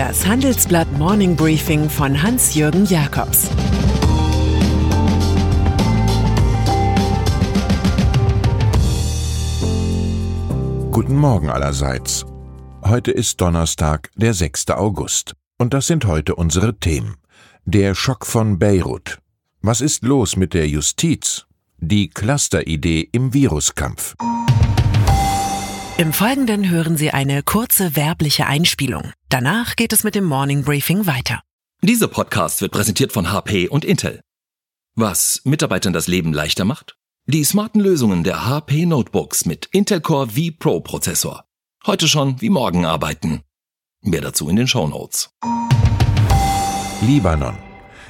Das Handelsblatt Morning Briefing von Hans-Jürgen Jakobs Guten Morgen allerseits. Heute ist Donnerstag, der 6. August. Und das sind heute unsere Themen. Der Schock von Beirut. Was ist los mit der Justiz? Die Clusteridee im Viruskampf. Im Folgenden hören Sie eine kurze werbliche Einspielung. Danach geht es mit dem Morning Briefing weiter. Dieser Podcast wird präsentiert von HP und Intel. Was Mitarbeitern das Leben leichter macht? Die smarten Lösungen der HP Notebooks mit Intel Core V Pro Prozessor. Heute schon wie morgen arbeiten. Mehr dazu in den Show Notes. Libanon.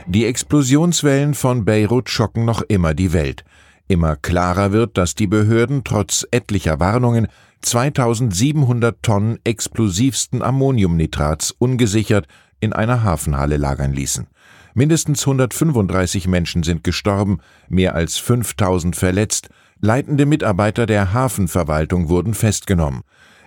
Die Explosionswellen von Beirut schocken noch immer die Welt. Immer klarer wird, dass die Behörden trotz etlicher Warnungen 2700 Tonnen explosivsten Ammoniumnitrats ungesichert in einer Hafenhalle lagern ließen. Mindestens 135 Menschen sind gestorben, mehr als 5000 verletzt, leitende Mitarbeiter der Hafenverwaltung wurden festgenommen.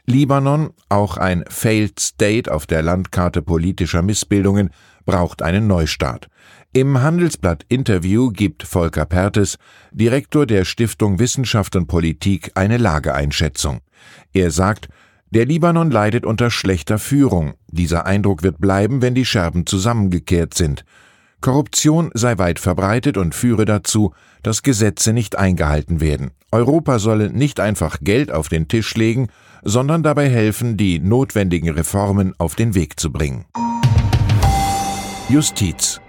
Libanon, auch ein Failed State auf der Landkarte politischer Missbildungen, braucht einen Neustart. Im Handelsblatt Interview gibt Volker Pertes, Direktor der Stiftung Wissenschaft und Politik, eine Lageeinschätzung. Er sagt, der Libanon leidet unter schlechter Führung. Dieser Eindruck wird bleiben, wenn die Scherben zusammengekehrt sind. Korruption sei weit verbreitet und führe dazu, dass Gesetze nicht eingehalten werden. Europa solle nicht einfach Geld auf den Tisch legen, sondern dabei helfen, die notwendigen Reformen auf den Weg zu bringen. Justiz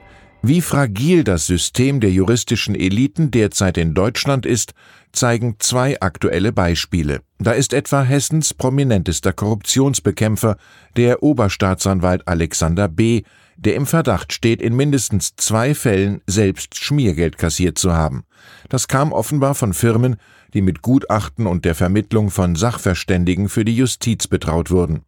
wie fragil das System der juristischen Eliten derzeit in Deutschland ist, zeigen zwei aktuelle Beispiele. Da ist etwa Hessens prominentester Korruptionsbekämpfer, der Oberstaatsanwalt Alexander B., der im Verdacht steht, in mindestens zwei Fällen selbst Schmiergeld kassiert zu haben. Das kam offenbar von Firmen, die mit Gutachten und der Vermittlung von Sachverständigen für die Justiz betraut wurden.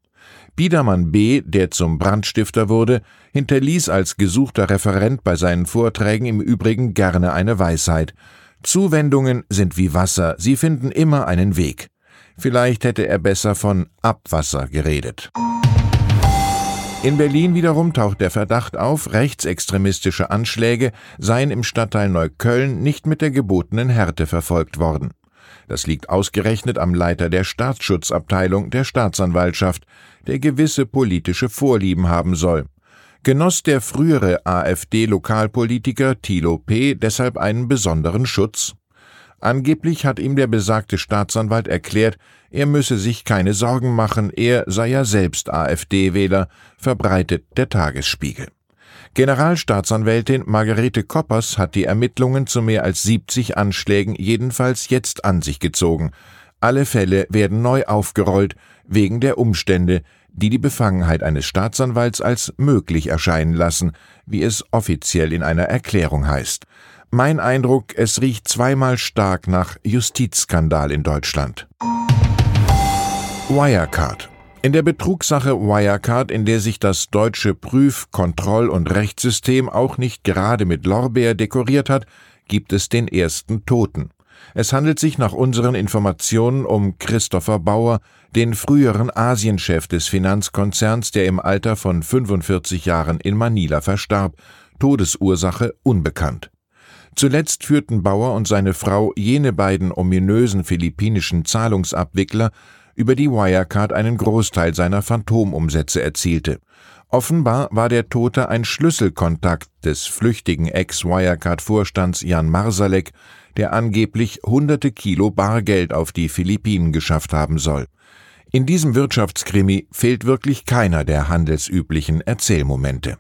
Biedermann B., der zum Brandstifter wurde, hinterließ als gesuchter Referent bei seinen Vorträgen im Übrigen gerne eine Weisheit. Zuwendungen sind wie Wasser, sie finden immer einen Weg. Vielleicht hätte er besser von Abwasser geredet. In Berlin wiederum taucht der Verdacht auf, rechtsextremistische Anschläge seien im Stadtteil Neukölln nicht mit der gebotenen Härte verfolgt worden. Das liegt ausgerechnet am Leiter der Staatsschutzabteilung der Staatsanwaltschaft, der gewisse politische Vorlieben haben soll. Genoss der frühere AfD-Lokalpolitiker Thilo P. deshalb einen besonderen Schutz? Angeblich hat ihm der besagte Staatsanwalt erklärt, er müsse sich keine Sorgen machen, er sei ja selbst AfD-Wähler, verbreitet der Tagesspiegel. Generalstaatsanwältin Margarete Koppers hat die Ermittlungen zu mehr als 70 Anschlägen jedenfalls jetzt an sich gezogen. Alle Fälle werden neu aufgerollt, wegen der Umstände, die die Befangenheit eines Staatsanwalts als möglich erscheinen lassen, wie es offiziell in einer Erklärung heißt. Mein Eindruck, es riecht zweimal stark nach Justizskandal in Deutschland. Wirecard in der Betrugssache Wirecard, in der sich das deutsche Prüf-, Kontroll- und Rechtssystem auch nicht gerade mit Lorbeer dekoriert hat, gibt es den ersten Toten. Es handelt sich nach unseren Informationen um Christopher Bauer, den früheren Asienchef des Finanzkonzerns, der im Alter von 45 Jahren in Manila verstarb. Todesursache unbekannt. Zuletzt führten Bauer und seine Frau jene beiden ominösen philippinischen Zahlungsabwickler über die Wirecard einen Großteil seiner Phantomumsätze erzielte. Offenbar war der Tote ein Schlüsselkontakt des flüchtigen Ex-Wirecard-Vorstands Jan Marsalek, der angeblich hunderte Kilo Bargeld auf die Philippinen geschafft haben soll. In diesem Wirtschaftskrimi fehlt wirklich keiner der handelsüblichen Erzählmomente.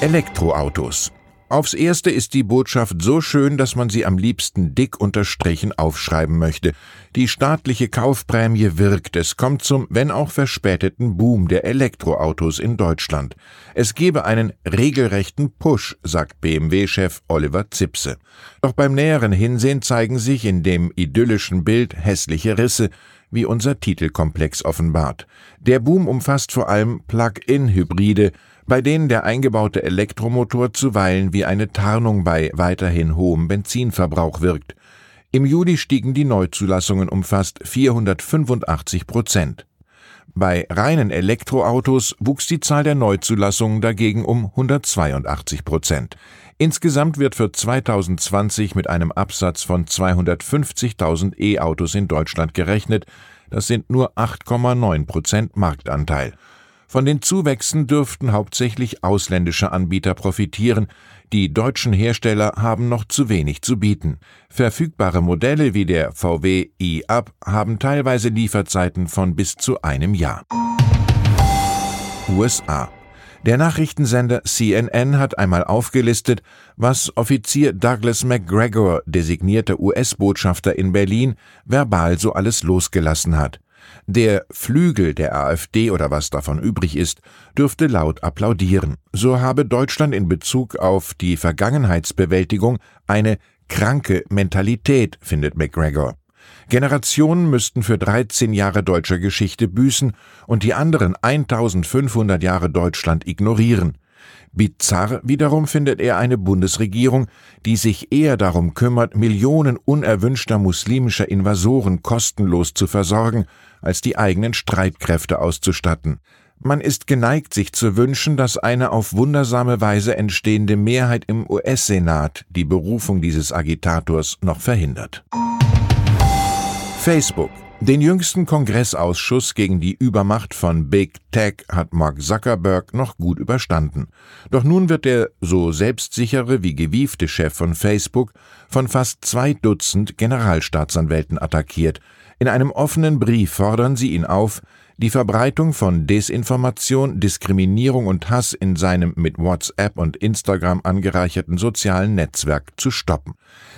Elektroautos Aufs erste ist die Botschaft so schön, dass man sie am liebsten dick unterstrichen aufschreiben möchte. Die staatliche Kaufprämie wirkt. Es kommt zum, wenn auch verspäteten Boom der Elektroautos in Deutschland. Es gebe einen regelrechten Push, sagt BMW-Chef Oliver Zipse. Doch beim näheren Hinsehen zeigen sich in dem idyllischen Bild hässliche Risse, wie unser Titelkomplex offenbart. Der Boom umfasst vor allem Plug-in-Hybride, bei denen der eingebaute Elektromotor zuweilen wie eine Tarnung bei weiterhin hohem Benzinverbrauch wirkt. Im Juli stiegen die Neuzulassungen um fast 485 Prozent. Bei reinen Elektroautos wuchs die Zahl der Neuzulassungen dagegen um 182 Prozent. Insgesamt wird für 2020 mit einem Absatz von 250.000 E-Autos in Deutschland gerechnet. Das sind nur 8,9 Prozent Marktanteil. Von den Zuwächsen dürften hauptsächlich ausländische Anbieter profitieren, die deutschen Hersteller haben noch zu wenig zu bieten. Verfügbare Modelle wie der VW e-Up haben teilweise Lieferzeiten von bis zu einem Jahr. USA der Nachrichtensender CNN hat einmal aufgelistet, was Offizier Douglas McGregor, designierter US-Botschafter in Berlin, verbal so alles losgelassen hat. Der Flügel der AfD oder was davon übrig ist, dürfte laut applaudieren. So habe Deutschland in Bezug auf die Vergangenheitsbewältigung eine kranke Mentalität, findet McGregor. Generationen müssten für 13 Jahre deutscher Geschichte büßen und die anderen 1500 Jahre Deutschland ignorieren. Bizarr wiederum findet er eine Bundesregierung, die sich eher darum kümmert, Millionen unerwünschter muslimischer Invasoren kostenlos zu versorgen, als die eigenen Streitkräfte auszustatten. Man ist geneigt, sich zu wünschen, dass eine auf wundersame Weise entstehende Mehrheit im US-Senat die Berufung dieses Agitators noch verhindert. Facebook den jüngsten Kongressausschuss gegen die Übermacht von Big Tech hat Mark Zuckerberg noch gut überstanden. Doch nun wird der so selbstsichere wie gewiefte Chef von Facebook von fast zwei Dutzend Generalstaatsanwälten attackiert. In einem offenen Brief fordern sie ihn auf, die Verbreitung von Desinformation, Diskriminierung und Hass in seinem mit WhatsApp und Instagram angereicherten sozialen Netzwerk zu stoppen.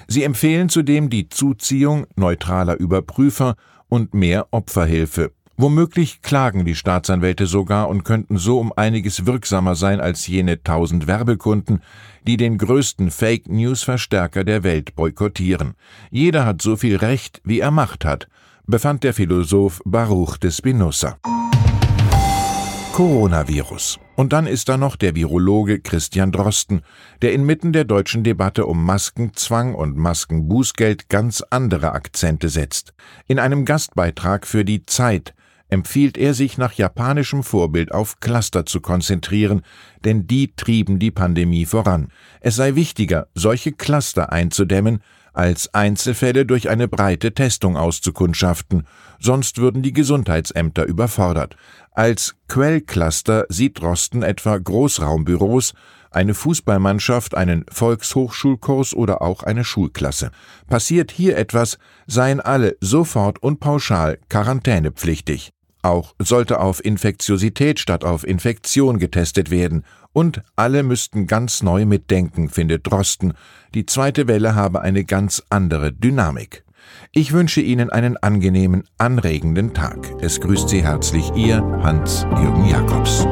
Sie empfehlen zudem die Zuziehung neutraler Überprüfer und mehr Opferhilfe. Womöglich klagen die Staatsanwälte sogar und könnten so um einiges wirksamer sein als jene tausend Werbekunden, die den größten Fake News Verstärker der Welt boykottieren. Jeder hat so viel Recht, wie er Macht hat, befand der Philosoph Baruch de Spinoza. Coronavirus. Und dann ist da noch der Virologe Christian Drosten, der inmitten der deutschen Debatte um Maskenzwang und Maskenbußgeld ganz andere Akzente setzt. In einem Gastbeitrag für die Zeit empfiehlt er sich nach japanischem Vorbild auf Cluster zu konzentrieren, denn die trieben die Pandemie voran. Es sei wichtiger, solche Cluster einzudämmen, als Einzelfälle durch eine breite Testung auszukundschaften, sonst würden die Gesundheitsämter überfordert. Als Quellcluster sieht Drosten etwa Großraumbüros, eine Fußballmannschaft, einen Volkshochschulkurs oder auch eine Schulklasse. Passiert hier etwas, seien alle sofort und pauschal quarantänepflichtig. Auch sollte auf Infektiosität statt auf Infektion getestet werden und alle müssten ganz neu mitdenken, findet Drosten. Die zweite Welle habe eine ganz andere Dynamik. Ich wünsche Ihnen einen angenehmen, anregenden Tag. Es grüßt Sie herzlich Ihr Hans-Jürgen Jakobs.